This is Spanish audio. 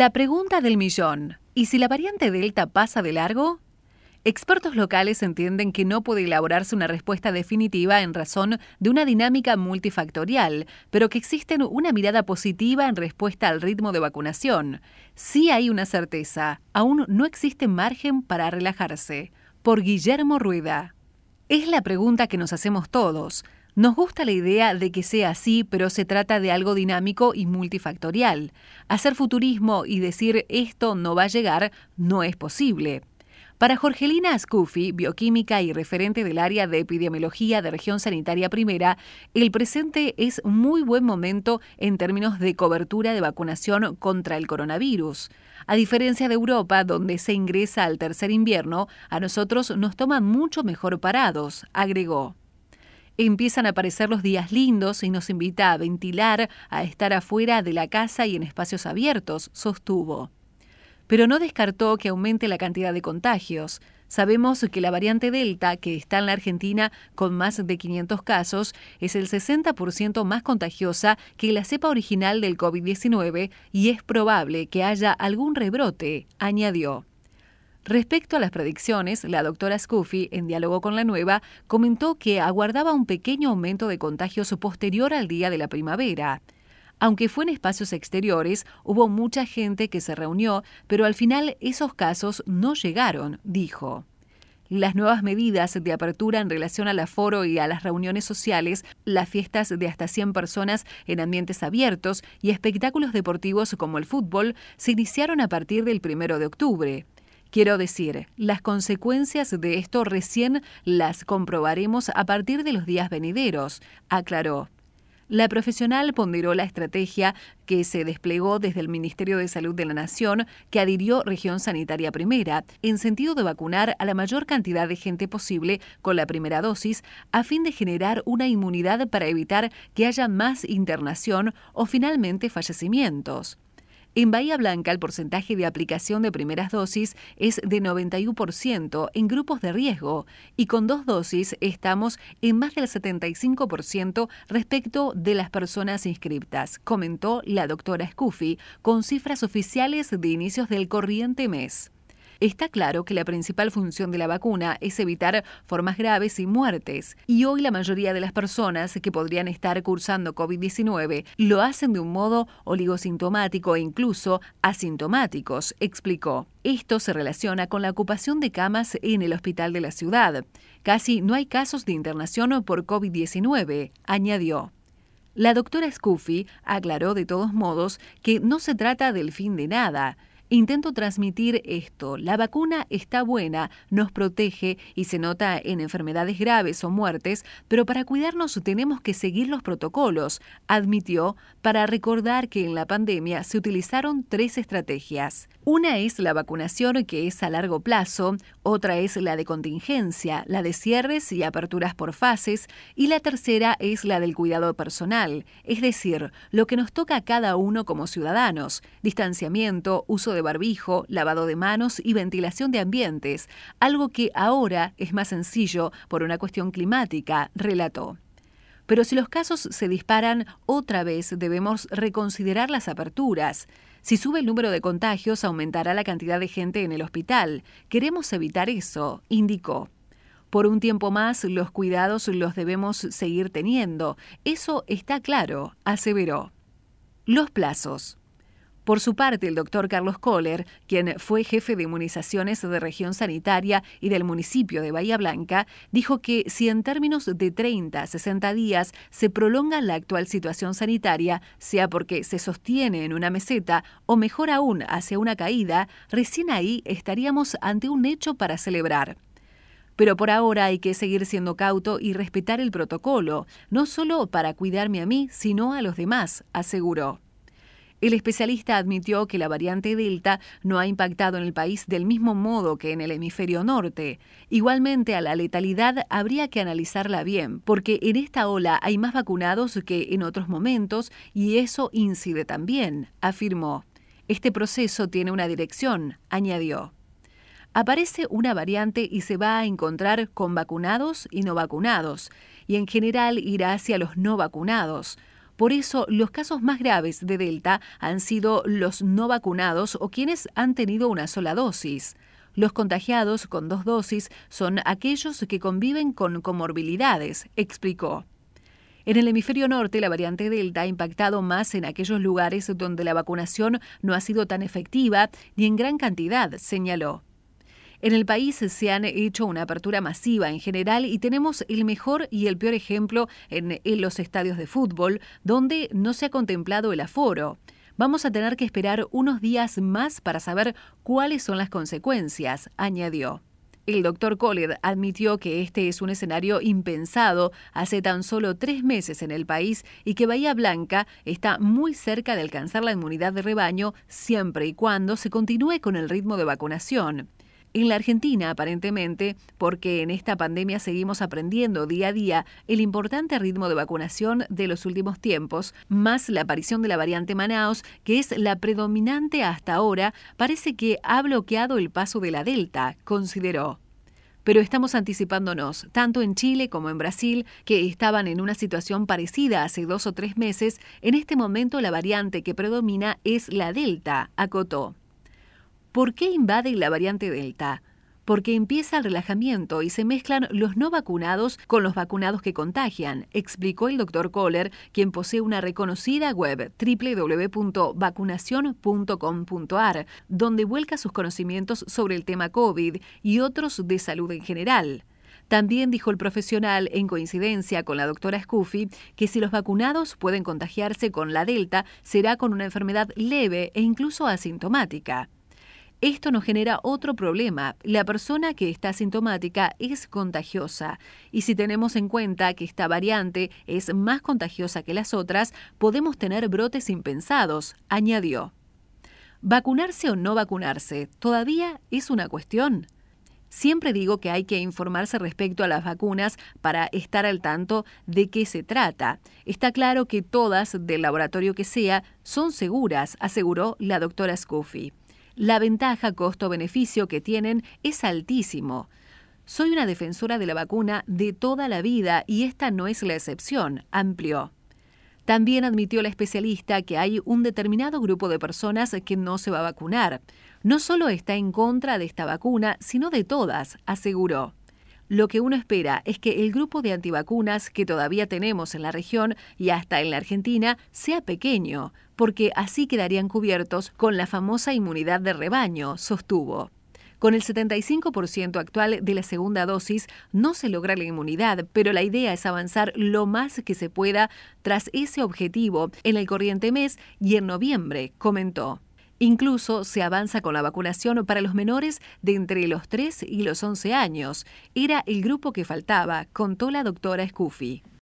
La pregunta del millón. ¿Y si la variante Delta pasa de largo? Expertos locales entienden que no puede elaborarse una respuesta definitiva en razón de una dinámica multifactorial, pero que existe una mirada positiva en respuesta al ritmo de vacunación. Sí hay una certeza, aún no existe margen para relajarse. Por Guillermo Rueda. Es la pregunta que nos hacemos todos. Nos gusta la idea de que sea así, pero se trata de algo dinámico y multifactorial. Hacer futurismo y decir esto no va a llegar no es posible. Para Jorgelina Ascufi, bioquímica y referente del área de epidemiología de región sanitaria primera, el presente es muy buen momento en términos de cobertura de vacunación contra el coronavirus. A diferencia de Europa, donde se ingresa al tercer invierno, a nosotros nos toma mucho mejor parados, agregó empiezan a aparecer los días lindos y nos invita a ventilar, a estar afuera de la casa y en espacios abiertos, sostuvo. Pero no descartó que aumente la cantidad de contagios. Sabemos que la variante Delta, que está en la Argentina con más de 500 casos, es el 60% más contagiosa que la cepa original del COVID-19 y es probable que haya algún rebrote, añadió. Respecto a las predicciones, la doctora Scuffy, en diálogo con la nueva, comentó que aguardaba un pequeño aumento de contagios posterior al día de la primavera. Aunque fue en espacios exteriores, hubo mucha gente que se reunió, pero al final esos casos no llegaron, dijo. Las nuevas medidas de apertura en relación al aforo y a las reuniones sociales, las fiestas de hasta 100 personas en ambientes abiertos y espectáculos deportivos como el fútbol se iniciaron a partir del 1 de octubre. Quiero decir, las consecuencias de esto recién las comprobaremos a partir de los días venideros, aclaró. La profesional ponderó la estrategia que se desplegó desde el Ministerio de Salud de la Nación, que adhirió Región Sanitaria Primera, en sentido de vacunar a la mayor cantidad de gente posible con la primera dosis, a fin de generar una inmunidad para evitar que haya más internación o finalmente fallecimientos. En Bahía Blanca el porcentaje de aplicación de primeras dosis es de 91% en grupos de riesgo y con dos dosis estamos en más del 75% respecto de las personas inscriptas, comentó la doctora Scuffy con cifras oficiales de inicios del corriente mes. Está claro que la principal función de la vacuna es evitar formas graves y muertes, y hoy la mayoría de las personas que podrían estar cursando COVID-19 lo hacen de un modo oligosintomático e incluso asintomáticos, explicó. Esto se relaciona con la ocupación de camas en el hospital de la ciudad. Casi no hay casos de internación por COVID-19, añadió. La doctora Scuffy aclaró de todos modos que no se trata del fin de nada. Intento transmitir esto. La vacuna está buena, nos protege y se nota en enfermedades graves o muertes, pero para cuidarnos tenemos que seguir los protocolos, admitió, para recordar que en la pandemia se utilizaron tres estrategias. Una es la vacunación que es a largo plazo, otra es la de contingencia, la de cierres y aperturas por fases, y la tercera es la del cuidado personal, es decir, lo que nos toca a cada uno como ciudadanos, distanciamiento, uso de barbijo, lavado de manos y ventilación de ambientes, algo que ahora es más sencillo por una cuestión climática, relató. Pero si los casos se disparan, otra vez debemos reconsiderar las aperturas. Si sube el número de contagios, aumentará la cantidad de gente en el hospital. Queremos evitar eso, indicó. Por un tiempo más, los cuidados los debemos seguir teniendo. Eso está claro, aseveró. Los plazos. Por su parte, el doctor Carlos Kohler, quien fue jefe de inmunizaciones de región sanitaria y del municipio de Bahía Blanca, dijo que si en términos de 30 a 60 días se prolonga la actual situación sanitaria, sea porque se sostiene en una meseta o mejor aún hacia una caída, recién ahí estaríamos ante un hecho para celebrar. Pero por ahora hay que seguir siendo cauto y respetar el protocolo, no solo para cuidarme a mí, sino a los demás, aseguró. El especialista admitió que la variante Delta no ha impactado en el país del mismo modo que en el hemisferio norte. Igualmente, a la letalidad habría que analizarla bien, porque en esta ola hay más vacunados que en otros momentos y eso incide también, afirmó. Este proceso tiene una dirección, añadió. Aparece una variante y se va a encontrar con vacunados y no vacunados, y en general irá hacia los no vacunados Por eso, los casos más graves de Delta han sido los no vacunados o quienes han tenido una sola dosis. Los contagiados con dos dosis son aquellos que conviven con comorbilidades, explicó. En el hemisferio norte, la variante Delta ha impactado más en aquellos lugares donde la vacunación no ha sido tan efectiva ni en gran cantidad, señaló. En el país se han hecho una apertura masiva en general y tenemos el mejor y el peor ejemplo en, los estadios de fútbol, donde no se ha contemplado el aforo. Vamos a tener que esperar unos días más para saber cuáles son las consecuencias, añadió. El doctor Kohler admitió que este es un escenario impensado hace tan solo tres meses en el país y que Bahía Blanca está muy cerca de alcanzar la inmunidad de rebaño siempre y cuando se continúe con el ritmo de vacunación. En la Argentina, aparentemente, porque en esta pandemia seguimos aprendiendo día a día el importante ritmo de vacunación de los últimos tiempos, más la aparición de la variante Manaus, que es la predominante hasta ahora, parece que ha bloqueado el paso de la Delta, consideró. Pero estamos anticipándonos, tanto en Chile como en Brasil, que estaban en una situación parecida hace dos o tres meses, en este momento la variante que predomina es la Delta, acotó. ¿Por qué invade la variante Delta? Porque empieza el relajamiento y se mezclan los no vacunados con los vacunados que contagian, explicó el doctor Kohler, quien posee una reconocida web www.vacunación.com.ar, donde vuelca sus conocimientos sobre el tema COVID y otros de salud en general. También dijo el profesional, en coincidencia con la doctora Scuffy, que si los vacunados pueden contagiarse con la Delta, será con una enfermedad leve e incluso asintomática. Esto nos genera otro problema. La persona que está sintomática es contagiosa y si tenemos en cuenta que esta variante es más contagiosa que las otras, podemos tener brotes impensados, añadió. ¿Vacunarse o no vacunarse todavía es una cuestión? Siempre digo que hay que informarse respecto a las vacunas para estar al tanto de qué se trata. Está claro que todas, del laboratorio que sea, son seguras, aseguró la doctora Scuffy. La ventaja costo-beneficio que tienen es altísimo. Soy una defensora de la vacuna de toda la vida y esta no es la excepción, amplió. También admitió la especialista que hay un determinado grupo de personas que no se va a vacunar. No solo está en contra de esta vacuna, sino de todas, aseguró. Lo que uno espera es que el grupo de antivacunas que todavía tenemos en la región y hasta en la Argentina sea pequeño, porque así quedarían cubiertos con la famosa inmunidad de rebaño, sostuvo. Con el 75% actual de la segunda dosis no se logra la inmunidad, pero la idea es avanzar lo más que se pueda tras ese objetivo en el corriente mes y en noviembre, comentó. Incluso se avanza con la vacunación para los menores de entre los 3 y los 11 años. Era el grupo que faltaba, contó la doctora Scuffy.